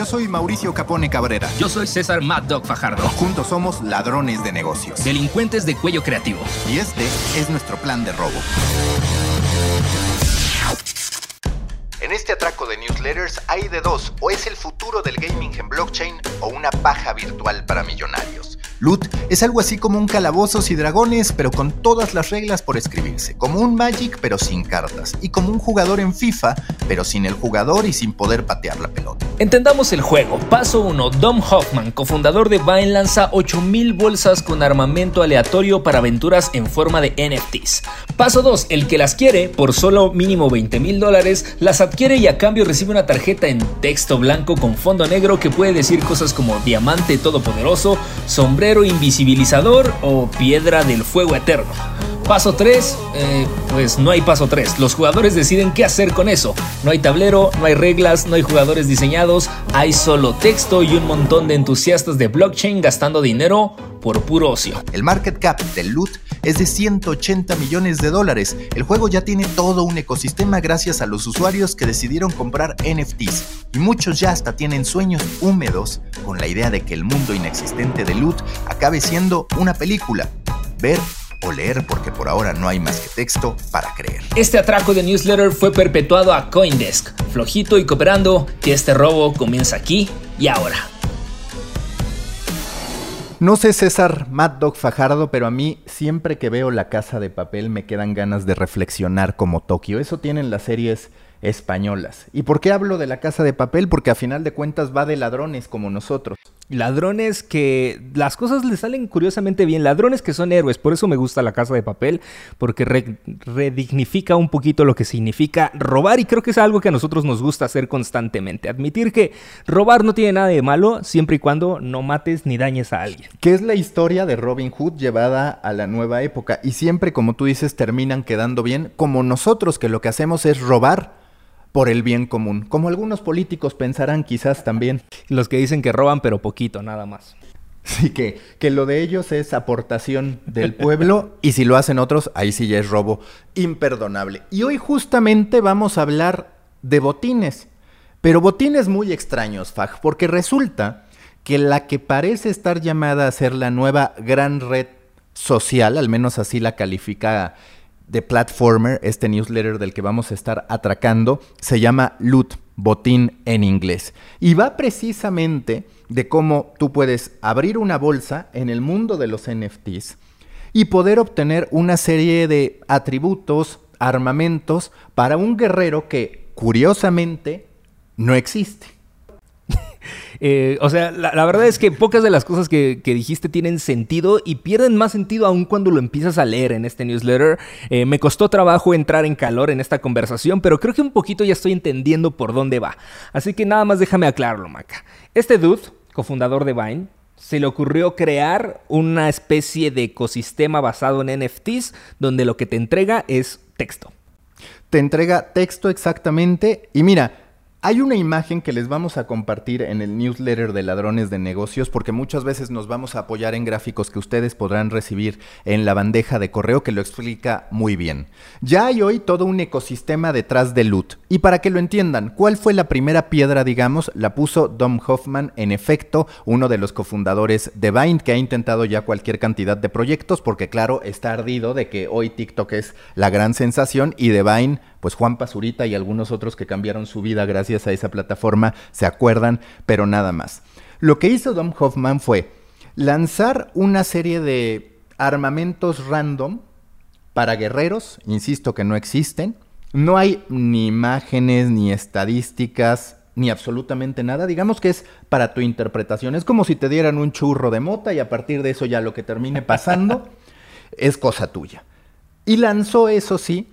Yo soy Mauricio Capone Cabrera. Yo soy César Mad Dog Fajardo. Juntos somos ladrones de negocios. Delincuentes de cuello creativo. Y este es nuestro plan de robo. En este atraco de newsletters hay de dos, o es el futuro del gaming en blockchain o una paja virtual para millonarios. Loot es algo así como un calabozos y dragones, pero con todas las reglas por escribirse, como un Magic pero sin cartas, y como un jugador en FIFA, pero sin el jugador y sin poder patear la pelota. Entendamos el juego. Paso 1. Dom Hoffman, cofundador de Vine, lanza 8000 bolsas con armamento aleatorio para aventuras en forma de NFTs. Paso 2. El que las quiere, por solo mínimo 20 mil dólares, las adquiere y a cambio recibe una tarjeta en texto blanco con fondo negro que puede decir cosas como diamante todopoderoso, sombrero invisibilizador o piedra del fuego eterno. Paso 3, eh, pues no hay paso 3. Los jugadores deciden qué hacer con eso. No hay tablero, no hay reglas, no hay jugadores diseñados, hay solo texto y un montón de entusiastas de blockchain gastando dinero por puro ocio. El market cap del loot es de 180 millones de dólares. El juego ya tiene todo un ecosistema gracias a los usuarios que decidieron comprar NFTs. Y muchos ya hasta tienen sueños húmedos con la idea de que el mundo inexistente de loot acabe siendo una película. Ver o leer porque por ahora no hay más que texto para creer. Este atraco de newsletter fue perpetuado a Coindesk, flojito y cooperando que este robo comienza aquí y ahora. No sé César Mad Dog Fajardo, pero a mí siempre que veo la casa de papel me quedan ganas de reflexionar como Tokio. Eso tienen las series españolas. ¿Y por qué hablo de la casa de papel? Porque a final de cuentas va de ladrones como nosotros. Ladrones que las cosas les salen curiosamente bien. Ladrones que son héroes. Por eso me gusta la casa de papel. Porque redignifica un poquito lo que significa robar. Y creo que es algo que a nosotros nos gusta hacer constantemente. Admitir que robar no tiene nada de malo siempre y cuando no mates ni dañes a alguien. Que es la historia de Robin Hood llevada a la nueva época. Y siempre, como tú dices, terminan quedando bien. Como nosotros que lo que hacemos es robar por el bien común, como algunos políticos pensarán quizás también. Los que dicen que roban pero poquito, nada más. Sí, que, que lo de ellos es aportación del pueblo y si lo hacen otros, ahí sí ya es robo imperdonable. Y hoy justamente vamos a hablar de botines, pero botines muy extraños, Faj, porque resulta que la que parece estar llamada a ser la nueva gran red social, al menos así la califica de Platformer, este newsletter del que vamos a estar atracando, se llama Loot, botín en inglés. Y va precisamente de cómo tú puedes abrir una bolsa en el mundo de los NFTs y poder obtener una serie de atributos, armamentos para un guerrero que curiosamente no existe. Eh, o sea, la, verdad es que pocas de las cosas que, dijiste tienen sentido y pierden más sentido aún cuando lo empiezas a leer en este newsletter. Eh, me costó trabajo entrar en calor en esta conversación, pero creo que un poquito ya estoy entendiendo por dónde va. Así que nada más déjame aclararlo, Maca. Este dude, cofundador de Vine, se le ocurrió crear una especie de ecosistema basado en NFTs donde lo que te entrega es texto. Te entrega texto exactamente y mira, hay una imagen que les vamos a compartir en el newsletter de Ladrones de Negocios porque muchas veces nos vamos a apoyar en gráficos que ustedes podrán recibir en la bandeja de correo que lo explica muy bien. Ya hay hoy todo un ecosistema detrás de Loot. Y para que lo entiendan, ¿cuál fue la primera piedra, digamos? La puso Dom Hoffman, en efecto, uno de los cofundadores de Vine, que ha intentado ya cualquier cantidad de proyectos porque claro, está ardido de que hoy TikTok es la gran sensación y de Vine pues Juan Pazurita y algunos otros que cambiaron su vida gracias a esa plataforma se acuerdan, pero nada más. Lo que hizo Dom Hoffman fue lanzar una serie de armamentos random para guerreros, insisto que no existen. No hay ni imágenes, ni estadísticas, ni absolutamente nada. Digamos que es para tu interpretación. Es como si te dieran un churro de mota y a partir de eso ya lo que termine pasando es cosa tuya. Y lanzó, eso sí,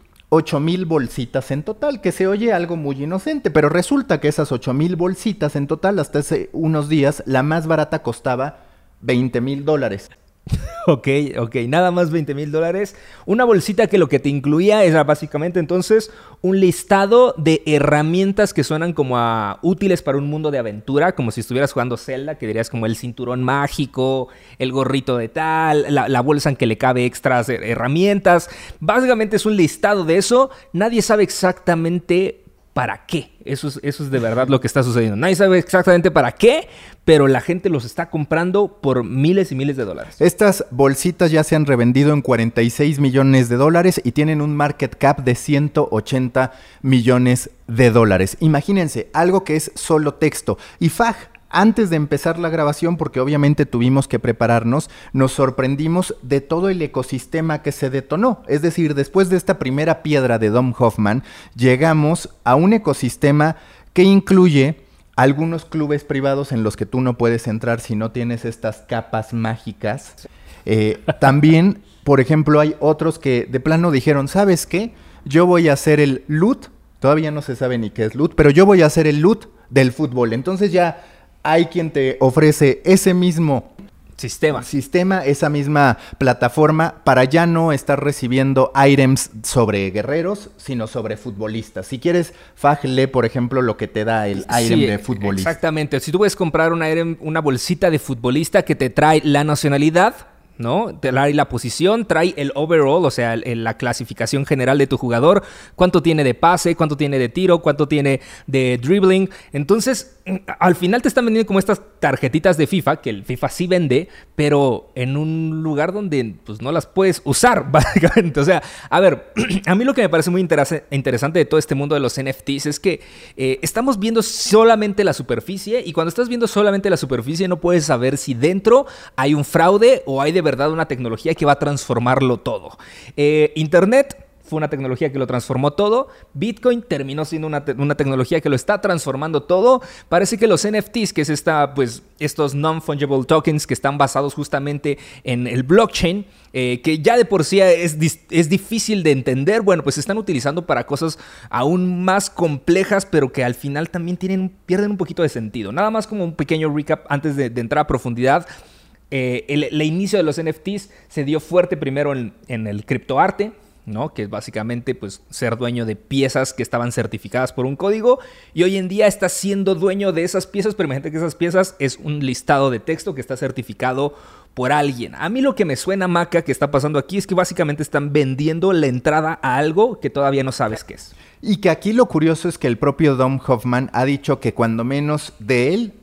mil bolsitas en total, que se oye algo muy inocente, pero resulta que esas mil bolsitas en total, hasta hace unos días, la más barata costaba 20 mil dólares. ok, ok, nada más 20 mil dólares. Una bolsita que lo que te incluía era básicamente entonces un listado de herramientas que suenan como a útiles para un mundo de aventura, como si estuvieras jugando Zelda, que dirías como el cinturón mágico, el gorrito de tal, la, la bolsa en que le cabe extras herramientas. Básicamente es un listado de eso. Nadie sabe exactamente para qué. Eso es, eso es de verdad lo que está sucediendo. Nadie sabe exactamente para qué, pero la gente los está comprando por miles y miles de dólares. Estas bolsitas ya se han revendido en 46 millones de dólares y tienen un market cap de 180 millones de dólares. Imagínense, algo que es solo texto. Y FAG antes de empezar la grabación, porque obviamente tuvimos que prepararnos, nos sorprendimos de todo el ecosistema que se detonó. Es decir, después de esta primera piedra de Dom Hoffman, llegamos a un ecosistema que incluye algunos clubes privados en los que tú no puedes entrar si no tienes estas capas mágicas. Eh, también, por ejemplo, hay otros que de plano dijeron, ¿sabes qué? Yo voy a hacer el loot, todavía no se sabe ni qué es loot, pero yo voy a hacer el loot del fútbol. Entonces ya hay quien te ofrece ese mismo sistema. Sistema, esa misma plataforma para ya no estar recibiendo items sobre guerreros, sino sobre futbolistas. Si quieres, Fajle, por ejemplo, lo que te da el item de futbolista. Exactamente. Si tú puedes comprar una, una bolsita de futbolista que te trae la nacionalidad, ¿no? Trae la posición, trae el overall, o sea, la clasificación general de tu jugador, cuánto tiene de pase, cuánto tiene de tiro, cuánto tiene de dribbling. Entonces, al final te están vendiendo como estas tarjetitas de FIFA, que el FIFA sí vende, pero en un lugar donde pues no las puedes usar, básicamente. O sea, a ver, a mí lo que me parece muy interesante de todo este mundo de los NFTs es que eh, estamos viendo solamente la superficie y cuando estás viendo solamente la superficie no puedes saber si dentro hay un fraude o hay de verdad una tecnología que va a transformarlo todo. Eh, Internet fue una tecnología que lo transformó todo. Bitcoin terminó siendo una, tecnología que lo está transformando todo. Parece que los NFTs, que es esta, pues, estos non-fungible tokens que están basados justamente en el blockchain, eh, que ya de por sí es, es difícil de entender, bueno, pues se están utilizando para cosas aún más complejas, pero que al final también tienen, pierden un poquito de sentido. Nada más como un pequeño recap antes de, entrar a profundidad. Eh, el, inicio de los NFTs se dio fuerte primero en, el criptoarte, ¿no? Que es básicamente pues, ser dueño de piezas que estaban certificadas por un código. Y hoy en día estás siendo dueño de esas piezas, pero imagínate que esas piezas es un listado de texto que está certificado por alguien. A mí lo que me suena maca que está pasando aquí es que básicamente están vendiendo la entrada a algo que todavía no sabes qué es. Y que aquí lo curioso es que el propio Dom Hoffman ha dicho que cuando menos de él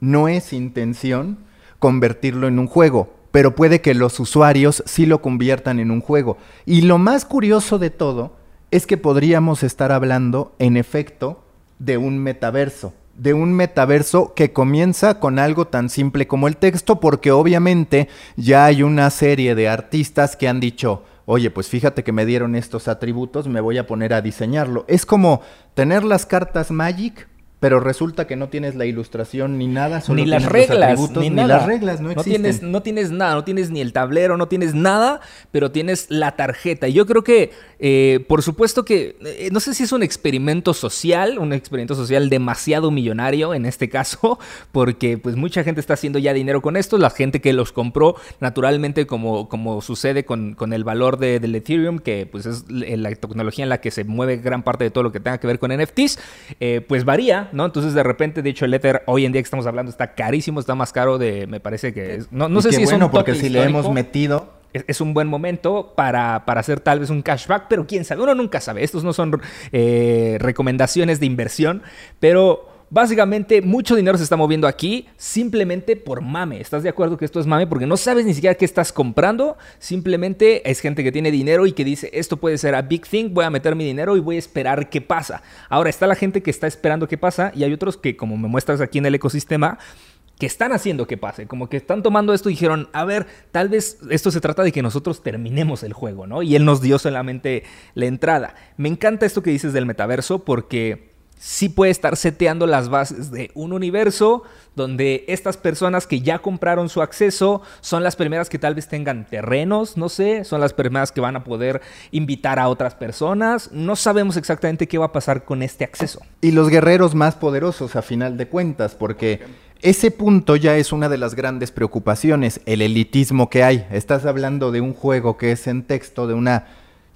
no es intención convertirlo en un juego, pero puede que los usuarios sí lo conviertan en un juego. Y lo más curioso de todo es que podríamos estar hablando, en efecto, de un metaverso. De un metaverso que comienza con algo tan simple como el texto, porque obviamente ya hay una serie de artistas que han dicho, oye, pues fíjate que me dieron estos atributos, me voy a poner a diseñarlo. Es como tener las cartas Magic, pero resulta que no tienes la ilustración ni nada, solo ni las reglas, ni, las reglas no, existen. tienes, no tienes nada, no tienes ni el tablero, no tienes nada, pero tienes la tarjeta. Y yo creo que, eh, por supuesto que, eh, no sé si es un experimento social, un experimento social demasiado millonario en este caso, porque pues mucha gente está haciendo ya dinero con esto, la gente que los compró, naturalmente como, como sucede con, el valor de, del Ethereum, que pues es la tecnología en la que se mueve gran parte de todo lo que tenga que ver con NFTs, eh, pues varía ¿no? Entonces de repente, de hecho, el Ether hoy en día que estamos hablando está carísimo, está más caro de, me parece que es, no, no sé si es bueno, porque si le hemos metido es, un buen momento para, para, hacer tal vez un cashback, pero quién sabe, uno nunca sabe. Estos no son eh, recomendaciones de inversión, pero Básicamente, mucho dinero se está moviendo aquí simplemente por mame. ¿Estás de acuerdo que esto es mame? Porque no sabes ni siquiera qué estás comprando. Simplemente es gente que tiene dinero y que dice, esto puede ser a big thing, voy a meter mi dinero y voy a esperar qué pasa. Ahora está la gente que está esperando qué pasa y hay otros que, como me muestras aquí en el ecosistema, que están haciendo que pase, como que están tomando esto y dijeron, a ver, tal vez esto se trata de que nosotros terminemos el juego, ¿no? Y él nos dio solamente la entrada. Me encanta esto que dices del metaverso porque sí puede estar seteando las bases de un universo donde estas personas que ya compraron su acceso son las primeras que tal vez tengan terrenos, no sé, son las primeras que van a poder invitar a otras personas. No sabemos exactamente qué va a pasar con este acceso. Y los guerreros más poderosos a final de cuentas, porque ese punto ya es una de las grandes preocupaciones, el elitismo que hay. Estás hablando de un juego que es en texto, de una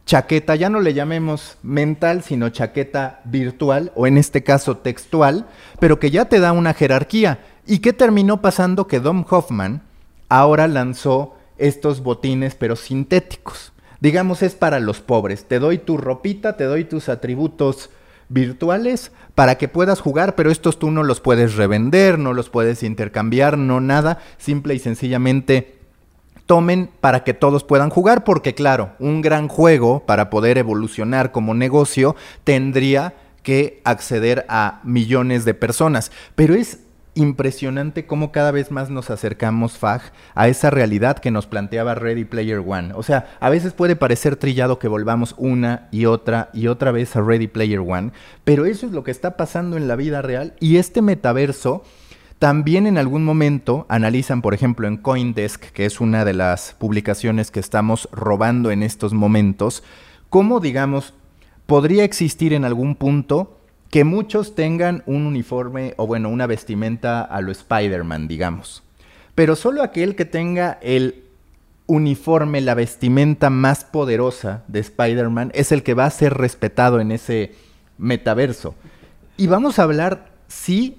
chaqueta, ya no le llamemos mental, sino chaqueta virtual, o en este caso textual, pero que ya te da una jerarquía. ¿Y qué terminó pasando? Que Dom Hoffman ahora lanzó estos botines, pero sintéticos. Digamos, es para los pobres. Te doy tu ropita, te doy tus atributos virtuales para que puedas jugar, pero estos tú no los puedes revender, no los puedes intercambiar, no nada, simple y sencillamente tomen para que todos puedan jugar, porque claro, un gran juego para poder evolucionar como negocio tendría que acceder a millones de personas, pero es impresionante cómo cada vez más nos acercamos, Fag, a esa realidad que nos planteaba Ready Player One. O sea, a veces puede parecer trillado que volvamos una y otra y otra vez a Ready Player One, pero eso es lo que está pasando en la vida real y este metaverso también en algún momento analizan, por ejemplo, en Coindesk, que es una de las publicaciones que estamos robando en estos momentos, cómo, digamos, podría existir en algún punto que muchos tengan un uniforme o bueno, una vestimenta a lo Spider-Man, digamos. Pero solo aquel que tenga el uniforme, la vestimenta más poderosa de Spider-Man es el que va a ser respetado en ese metaverso. Y vamos a hablar, sí,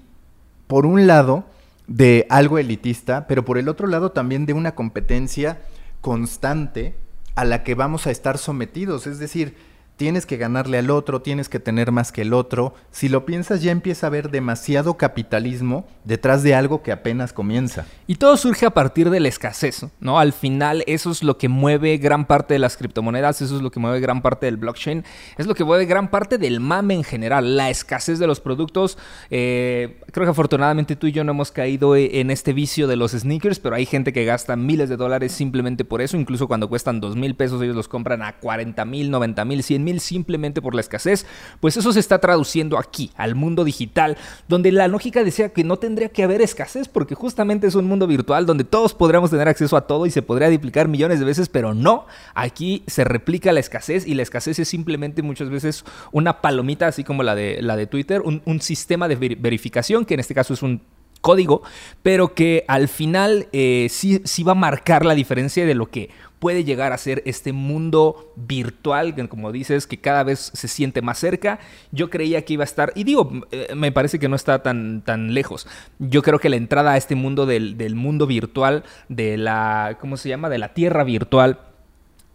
por un lado, de algo elitista, pero por el otro lado también de una competencia constante a la que vamos a estar sometidos. Es decir, tienes que ganarle al otro, tienes que tener más que el otro. Si lo piensas ya empieza a haber demasiado capitalismo detrás de algo que apenas comienza. Y todo surge a partir de la escasez, ¿no? Al final eso es lo que mueve gran parte de las criptomonedas, eso es lo que mueve gran parte del blockchain, es lo que mueve gran parte del mame en general, la escasez de los productos. Eh, creo que afortunadamente tú y yo no hemos caído e, en este vicio de los sneakers, pero hay gente que gasta miles de dólares simplemente por eso, incluso cuando cuestan dos mil pesos ellos los compran a 40 mil, 90 mil, 100 mil simplemente por la escasez, pues eso se está traduciendo aquí, al mundo digital, donde la lógica decía que no tendría que haber escasez porque justamente es un mundo virtual donde todos podríamos tener acceso a todo y se podría duplicar millones de veces, pero no, aquí se replica la escasez y la escasez es simplemente muchas veces una palomita, así como la de, la de Twitter, un, sistema de verificación, que en este caso es un código, pero que al final eh, sí, sí, va a marcar la diferencia de lo que puede llegar a ser este mundo virtual, que como dices, que cada vez se siente más cerca. Yo creía que iba a estar, y digo, eh, me parece que no está tan, tan lejos. Yo creo que la entrada a este mundo del, mundo virtual, de la, ¿cómo se llama? De la tierra virtual.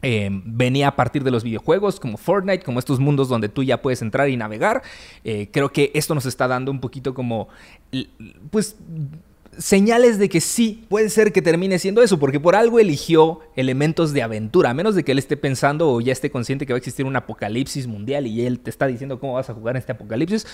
Eh, venía a partir de los videojuegos como Fortnite, como estos mundos donde tú ya puedes entrar y navegar. Eh, creo que esto nos está dando un poquito como, pues, señales de que sí, puede ser que termine siendo eso, porque por algo eligió elementos de aventura, a menos de que él esté pensando o ya esté consciente que va a existir un apocalipsis mundial y él te está diciendo cómo vas a jugar en este apocalipsis.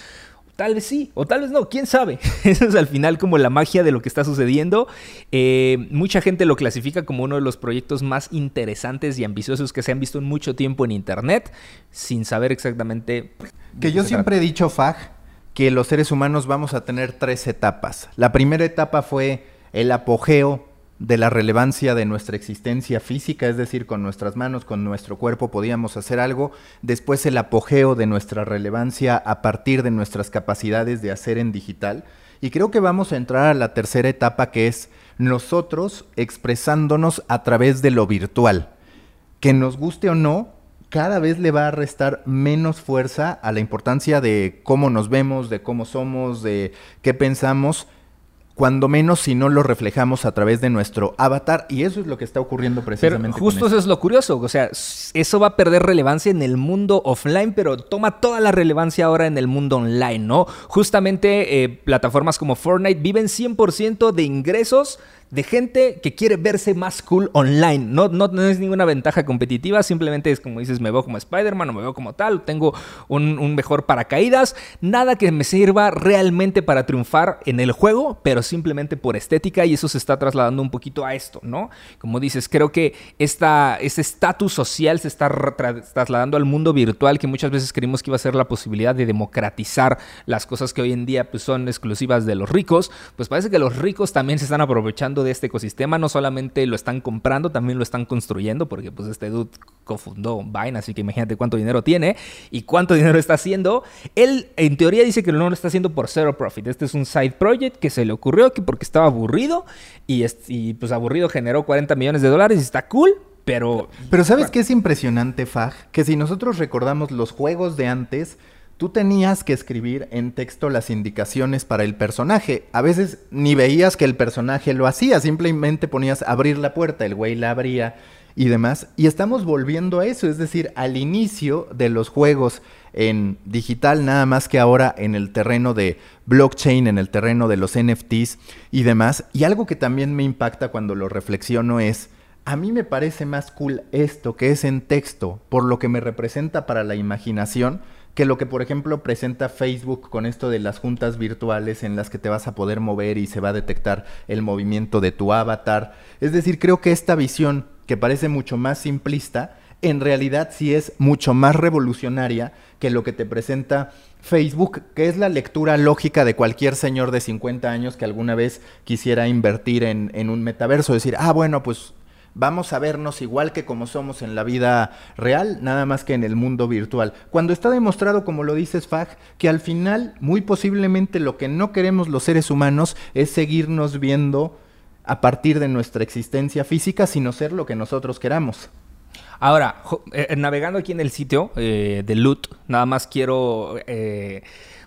Tal vez sí, o tal vez no, quién sabe. Eso es al final como la magia de lo que está sucediendo. Eh, mucha gente lo clasifica como uno de los proyectos más interesantes y ambiciosos que se han visto en mucho tiempo en Internet, sin saber exactamente... Que yo siempre he dicho, Fag, que los seres humanos vamos a tener tres etapas. La primera etapa fue el apogeo de la relevancia de nuestra existencia física, es decir, con nuestras manos, con nuestro cuerpo podíamos hacer algo. Después el apogeo de nuestra relevancia a partir de nuestras capacidades de hacer en digital. Y creo que vamos a entrar a la tercera etapa que es nosotros expresándonos a través de lo virtual. Que nos guste o no, cada vez le va a restar menos fuerza a la importancia de cómo nos vemos, de cómo somos, de qué pensamos, cuando menos si no lo reflejamos a través de nuestro avatar y eso es lo que está ocurriendo precisamente. Pero justo eso es lo curioso, o sea, eso va a perder relevancia en el mundo offline, pero toma toda la relevancia ahora en el mundo online, ¿no? Justamente eh, plataformas como Fortnite viven 100% de ingresos de gente que quiere verse más cool online. No, no, es ninguna ventaja competitiva, simplemente es como dices, me veo como Spider-Man o me veo como tal, tengo un, mejor paracaídas. Nada que me sirva realmente para triunfar en el juego, pero simplemente por estética y eso se está trasladando un poquito a esto, ¿no? Como dices, creo que esta, este estatus social se está trasladando al mundo virtual que muchas veces creímos que iba a ser la posibilidad de democratizar las cosas que hoy en día pues, son exclusivas de los ricos. Pues parece que los ricos también se están aprovechando de este ecosistema. No solamente lo están comprando, también lo están construyendo, porque pues este dude cofundó Vine, así que imagínate cuánto dinero tiene y cuánto dinero está haciendo. Él en teoría dice que no lo está haciendo por zero profit. Este es un side project que se le ocurrió que porque estaba aburrido y, y pues aburrido generó 40 millones de dólares y está cool, pero... Pero ¿sabes qué es impresionante, Fag? Que si nosotros recordamos los juegos de antes, tú tenías que escribir en texto las indicaciones para el personaje. A veces ni veías que el personaje lo hacía, simplemente ponías abrir la puerta, el güey la abría y demás. Y estamos volviendo a eso, es decir, al inicio de los juegos en digital, nada más que ahora en el terreno de blockchain, en el terreno de los NFTs y demás. Y algo que también me impacta cuando lo reflexiono es, a mí me parece más cool esto que es en texto, por lo que me representa para la imaginación, que lo que por ejemplo presenta Facebook con esto de las juntas virtuales en las que te vas a poder mover y se va a detectar el movimiento de tu avatar. Es decir, creo que esta visión, que parece mucho más simplista, en realidad sí es mucho más revolucionaria que lo que te presenta Facebook, que es la lectura lógica de cualquier señor de 50 años que alguna vez quisiera invertir en, un metaverso, decir, ah, bueno, pues vamos a vernos igual que como somos en la vida real, nada más que en el mundo virtual. Cuando está demostrado, como lo dices Fag, que al final, muy posiblemente lo que no queremos los seres humanos es seguirnos viendo a partir de nuestra existencia física, sino ser lo que nosotros queramos. Ahora, eh, navegando aquí en el sitio eh, de Loot, nada más quiero... Eh,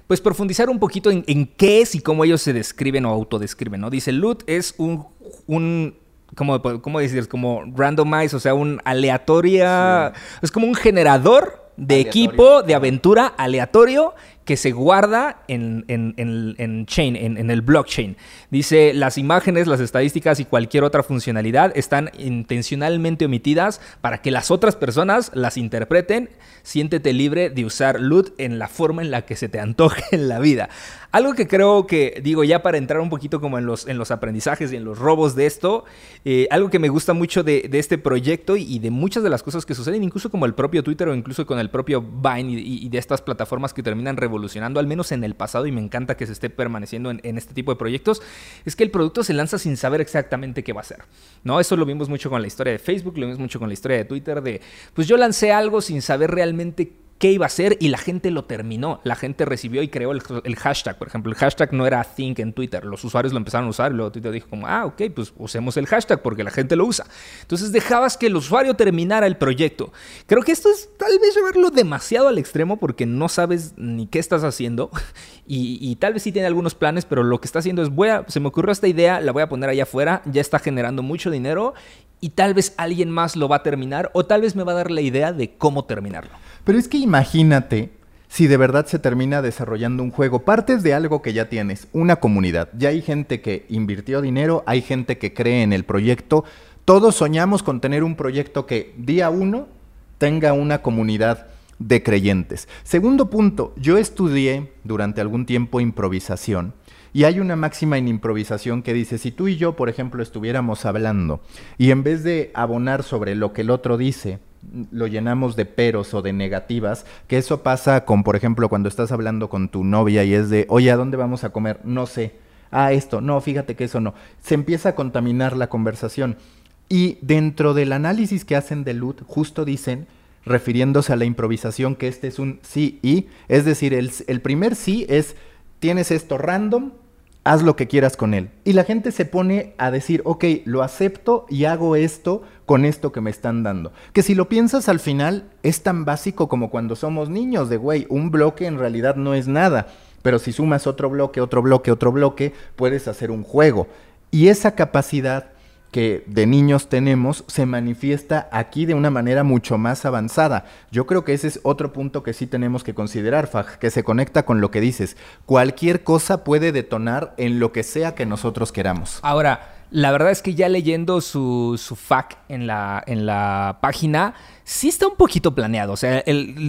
pues profundizar un poquito en, qué es y cómo ellos se describen o autodescriben, ¿no? Dice, Loot es un ¿cómo, ¿cómo decir? Como randomize, o sea, un aleatoria, es como un generador de equipo de aventura aleatorio que se guarda en, en, chain, en, el blockchain. Dice, las imágenes, las estadísticas y cualquier otra funcionalidad están intencionalmente omitidas para que las otras personas las interpreten. Siéntete libre de usar loot en la forma en la que se te antoje en la vida. Algo que creo que, digo, ya para entrar un poquito como en los, en los aprendizajes y en los robos de esto, eh, algo que me gusta mucho de, este proyecto y, de muchas de las cosas que suceden, incluso como el propio Twitter o incluso con el propio Vine y, y de estas plataformas que terminan revolucionando evolucionando, al menos en el pasado, y me encanta que se esté permaneciendo en, este tipo de proyectos, es que el producto se lanza sin saber exactamente qué va a ser. ¿no? Eso lo vimos mucho con la historia de Facebook, lo vimos mucho con la historia de Twitter, de pues yo lancé algo sin saber realmente qué iba a ser y la gente lo terminó. La gente recibió y creó el, hashtag. Por ejemplo, el hashtag no era think en Twitter. Los usuarios lo empezaron a usar y luego Twitter dijo como, ah, ok, pues usemos el hashtag porque la gente lo usa. Entonces dejabas que el usuario terminara el proyecto. Creo que esto es tal vez llevarlo demasiado al extremo porque no sabes ni qué estás haciendo y, tal vez sí tiene algunos planes, pero lo que está haciendo es, voy a, se me ocurrió esta idea, la voy a poner allá afuera, ya está generando mucho dinero y tal vez alguien más lo va a terminar o tal vez me va a dar la idea de cómo terminarlo. Pero es que imagínate si de verdad se termina desarrollando un juego. Partes de algo que ya tienes, una comunidad. Ya hay gente que invirtió dinero, hay gente que cree en el proyecto. Todos soñamos con tener un proyecto que día uno tenga una comunidad de creyentes. Segundo punto, yo estudié durante algún tiempo improvisación y hay una máxima en improvisación que dice, si tú y yo, por ejemplo, estuviéramos hablando y en vez de abonar sobre lo que el otro dice, lo llenamos de peros o de negativas, que eso pasa con, por ejemplo, cuando estás hablando con tu novia y es de, oye, ¿a dónde vamos a comer? No sé. Ah, esto, no, fíjate que eso no. Se empieza a contaminar la conversación. Y dentro del análisis que hacen de Lut, justo dicen, refiriéndose a la improvisación, que este es un sí y, es decir, el, el primer sí es, tienes esto random, haz lo que quieras con él. Y la gente se pone a decir, ok, lo acepto y hago esto con esto que me están dando. Que si lo piensas al final es tan básico como cuando somos niños, de güey, un bloque en realidad no es nada. Pero si sumas otro bloque, otro bloque, otro bloque, puedes hacer un juego. Y esa capacidad que de niños tenemos se manifiesta aquí de una manera mucho más avanzada. Yo creo que ese es otro punto que sí tenemos que considerar, Faj, que se conecta con lo que dices. Cualquier cosa puede detonar en lo que sea que nosotros queramos. Ahora, la verdad es que ya leyendo su, su FAQ en la, en la página, sí está un poquito planeado. O sea,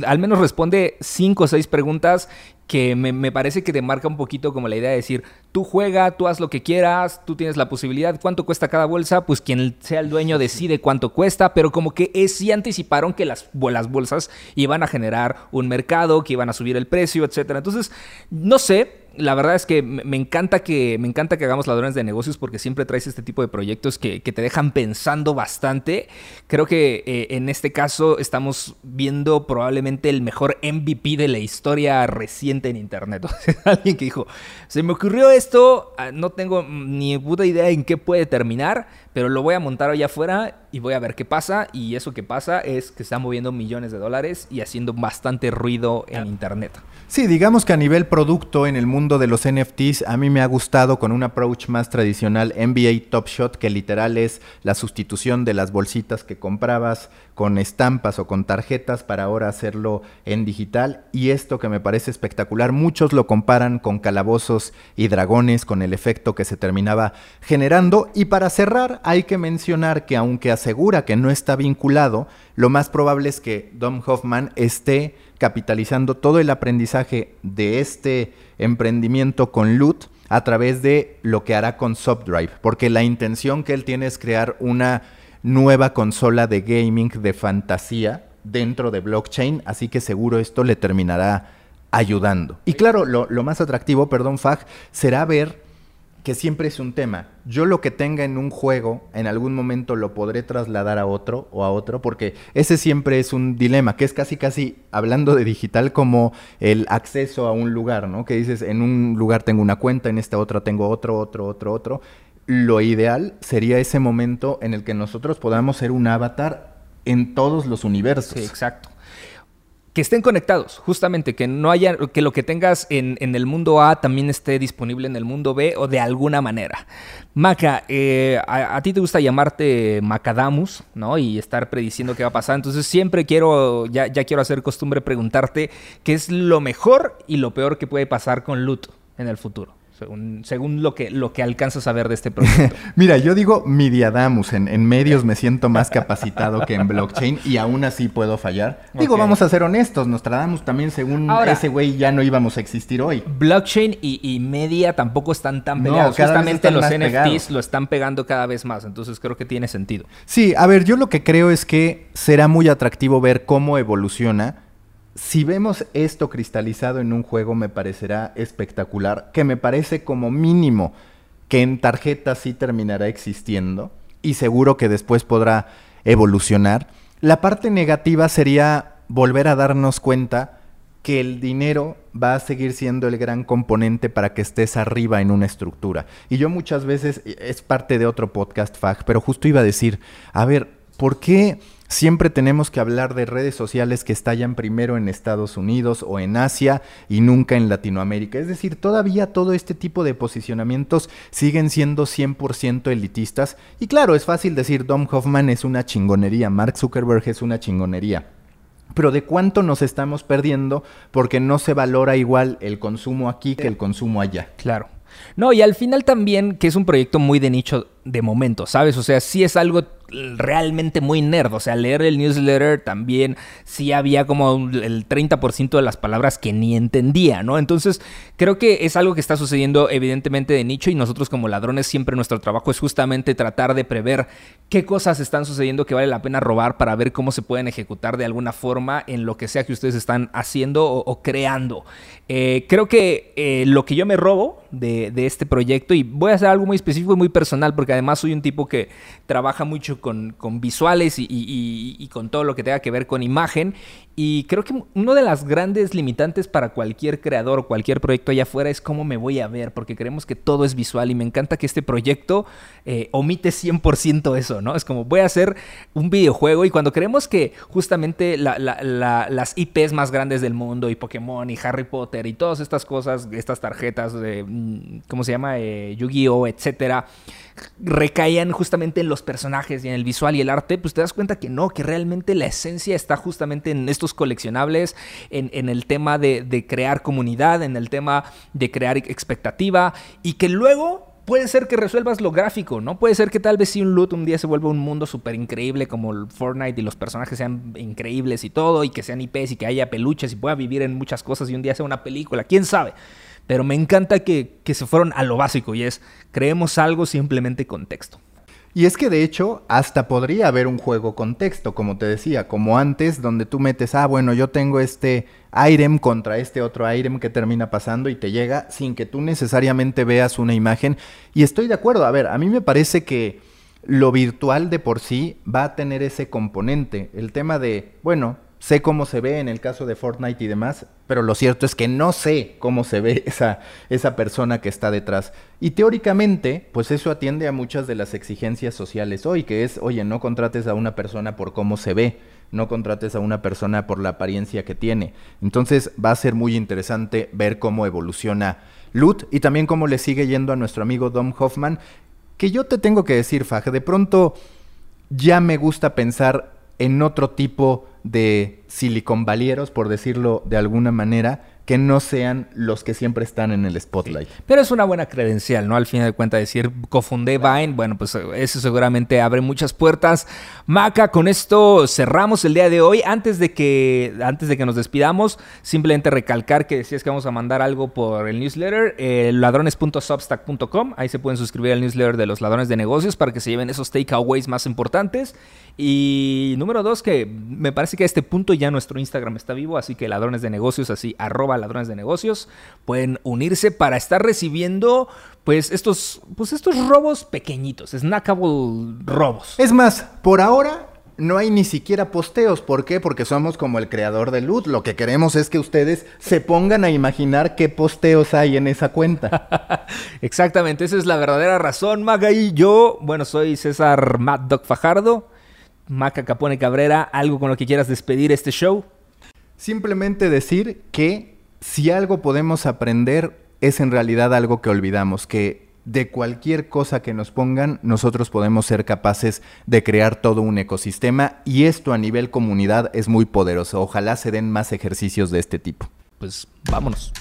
al menos responde cinco o seis preguntas que me, parece que te marca un poquito como la idea de decir, tú juega, tú haz lo que quieras, tú tienes la posibilidad, cuánto cuesta cada bolsa, pues quien sea el dueño decide cuánto cuesta, pero como que es, sí anticiparon que las, las bolsas iban a generar un mercado, que iban a subir el precio, etcétera. Entonces, no sé, la verdad es que me encanta que me encanta que hagamos ladrones de negocios porque siempre traes este tipo de proyectos que, te dejan pensando bastante. Creo que eh, en este caso estamos viendo probablemente el mejor MVP de la historia reciente en internet. alguien que dijo, se me ocurrió esto, ah, no tengo ni puta idea en qué puede terminar, pero lo voy a montar allá afuera y voy a ver qué pasa. Y eso que pasa es que está moviendo millones de dólares y haciendo bastante ruido en Internet. Sí, digamos que a nivel producto en el mundo de los NFTs, a mí me ha gustado con un approach más tradicional NBA Top Shot, que literal es la sustitución de las bolsitas que comprabas con estampas o con tarjetas para ahora hacerlo en digital. Y esto que me parece espectacular, muchos lo comparan con calabozos y dragones, con el efecto que se terminaba generando. Y para cerrar, hay que mencionar que aunque asegura que no está vinculado, lo más probable es que Dom Hoffman esté capitalizando todo el aprendizaje de este emprendimiento con Loot a través de lo que hará con Subdrive, porque la intención que él tiene es crear una nueva consola de gaming de fantasía dentro de blockchain, así que seguro esto le terminará ayudando. Y claro, lo, más atractivo, perdón, Fag, será ver que siempre es un tema. Yo lo que tenga en un juego, en algún momento lo podré trasladar a otro o a otro, porque ese siempre es un dilema, que es casi, casi, hablando de digital, como el acceso a un lugar, ¿no? Que dices, en un lugar tengo una cuenta, en esta otra tengo otro, otro, otro, otro. Lo ideal sería ese momento en el que nosotros podamos ser un avatar en todos los universos. Exacto que estén conectados, justamente, que no haya, que lo que tengas en, el mundo A también esté disponible en el mundo B o de alguna manera. Maca, eh, a, ti te gusta llamarte Macadamus, ¿no? Y estar prediciendo qué va a pasar. Entonces siempre quiero, ya, ya quiero hacer costumbre preguntarte qué es lo mejor y lo peor que puede pasar con Loot en el futuro según, lo, que, lo que alcanzas a ver de este proyecto. Mira, yo digo Midiadamus, en, en medios me siento más capacitado que en blockchain y aún así puedo fallar. Digo, vamos a ser honestos, Nostradamus también según ese güey ya no íbamos a existir hoy. Blockchain y, media tampoco están tan peleados. Justamente los NFTs lo están pegando cada vez más, entonces creo que tiene sentido. Sí, a ver, yo lo que creo es que será muy atractivo ver cómo evoluciona si vemos esto cristalizado en un juego me parecerá espectacular, que me parece como mínimo que en tarjeta sí terminará existiendo y seguro que después podrá evolucionar. La parte negativa sería volver a darnos cuenta que el dinero va a seguir siendo el gran componente para que estés arriba en una estructura. Y yo muchas veces, es parte de otro podcast, FAG, pero justo iba a decir, a ver, ¿por qué Siempre tenemos que hablar de redes sociales que estallan primero en Estados Unidos o en Asia y nunca en Latinoamérica. Es decir, todavía todo este tipo de posicionamientos siguen siendo 100% elitistas. Y claro, es fácil decir Dom Hoffman es una chingonería, Mark Zuckerberg es una chingonería. Pero de cuánto nos estamos perdiendo porque no se valora igual el consumo aquí que el consumo allá. Claro. No, y al final también que es un proyecto muy de nicho de momento, ¿sabes? O sea, sí es algo realmente muy nerd. O sea, leer el newsletter también sí había como el 30% de las palabras que ni entendía, ¿no? Entonces, creo que es algo que está sucediendo evidentemente de nicho y nosotros como ladrones siempre nuestro trabajo es justamente tratar de prever qué cosas están sucediendo que vale la pena robar para ver cómo se pueden ejecutar de alguna forma en lo que sea que ustedes están haciendo o, creando. Eh, creo que eh, lo que yo me robo de, este proyecto, y voy a hacer algo muy específico y muy personal, porque además soy un tipo que trabaja mucho con, visuales y, con todo lo que tenga que ver con imagen. Y creo que uno de las grandes limitantes para cualquier creador o cualquier proyecto allá afuera es cómo me voy a ver, porque creemos que todo es visual y me encanta que este proyecto eh, omite 100% eso, ¿no? Es como voy a hacer un videojuego y cuando creemos que justamente las IPs más grandes del mundo y Pokémon y Harry Potter y todas estas cosas, estas tarjetas de, ¿cómo se llama? Eh, Yu-Gi-Oh, etcétera recaían justamente en los personajes y en el visual y el arte, pues te das cuenta que no, que realmente la esencia está justamente en estos coleccionables, en, el tema de, crear comunidad, en el tema de crear expectativa y que luego puede ser que resuelvas lo gráfico, ¿no? Puede ser que tal vez si un loot un día se vuelva un mundo súper increíble como el Fortnite y los personajes sean increíbles y todo, y que sean IPs y que haya peluches y pueda vivir en muchas cosas y un día sea una película, quién sabe. Pero me encanta que, se fueron a lo básico y es, creemos algo simplemente contexto. Y es que de hecho hasta podría haber un juego contexto, como te decía, como antes, donde tú metes, ah, bueno, yo tengo este item contra este otro item que termina pasando y te llega sin que tú necesariamente veas una imagen. Y estoy de acuerdo, a ver, a mí me parece que lo virtual de por sí va a tener ese componente, el tema de, bueno, sé cómo se ve en el caso de Fortnite y demás, pero lo cierto es que no sé cómo se ve esa, esa persona que está detrás. Y teóricamente, pues eso atiende a muchas de las exigencias sociales hoy, que es, oye, no contrates a una persona por cómo se ve, no contrates a una persona por la apariencia que tiene. Entonces va a ser muy interesante ver cómo evoluciona Loot y también cómo le sigue yendo a nuestro amigo Dom Hoffman, que yo te tengo que decir, Faj, de pronto ya me gusta pensar en otro tipo de Silicon Valieros, por decirlo de alguna manera, que no sean los que siempre están en el spotlight. Pero es una buena credencial, ¿no? Al final de cuentas, decir cofundé Vine, bueno, pues eso seguramente abre muchas puertas. Maca, con esto cerramos el día de hoy. Antes de que, antes de que nos despidamos, simplemente recalcar que decías que vamos a mandar algo por el newsletter, eh, ladrones.substack.com. Ahí se pueden suscribir al newsletter de los ladrones de negocios para que se lleven esos takeaways más importantes. Y número dos, que me parece que a este punto ya nuestro Instagram está vivo, así que ladrones de negocios, así arroba ladrones de negocios, pueden unirse para estar recibiendo pues estos, pues estos robos pequeñitos, snackable robos. Es más, por ahora no hay ni siquiera posteos. ¿Por qué? Porque somos como el creador de loot. Lo que queremos es que ustedes se pongan a imaginar qué posteos hay en esa cuenta. Exactamente, esa es la verdadera razón, Maga. Y yo, bueno, soy César Mad Dog Fajardo. Maca Capone Cabrera, ¿algo con lo que quieras despedir este show? Simplemente decir que si algo podemos aprender es en realidad algo que olvidamos, que de cualquier cosa que nos pongan, nosotros podemos ser capaces de crear todo un ecosistema y esto a nivel comunidad es muy poderoso. Ojalá se den más ejercicios de este tipo. Pues vámonos.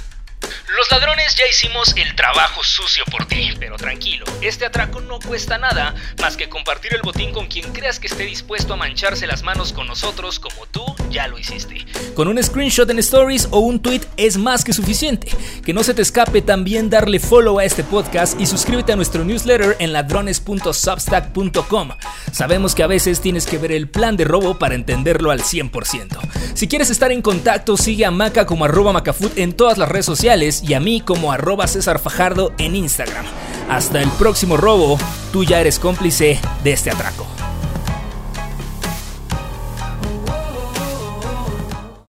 Los ladrones ya hicimos el trabajo sucio por ti. Pero tranquilo, este atraco no cuesta nada más que compartir el botín con quien creas que esté dispuesto a mancharse las manos con nosotros como tú ya lo hiciste. Con un screenshot en Stories o un tweet es más que suficiente. Que no se te escape también darle follow a este podcast y suscríbete a nuestro newsletter en ladrones.substack.com. Sabemos que a veces tienes que ver el plan de robo para entenderlo al 100%. Si quieres estar en contacto, sigue a Maca como arroba Macafood en todas las redes sociales a mí como arroba César Fajardo en Instagram. Hasta el próximo robo, tú ya eres cómplice de este atraco.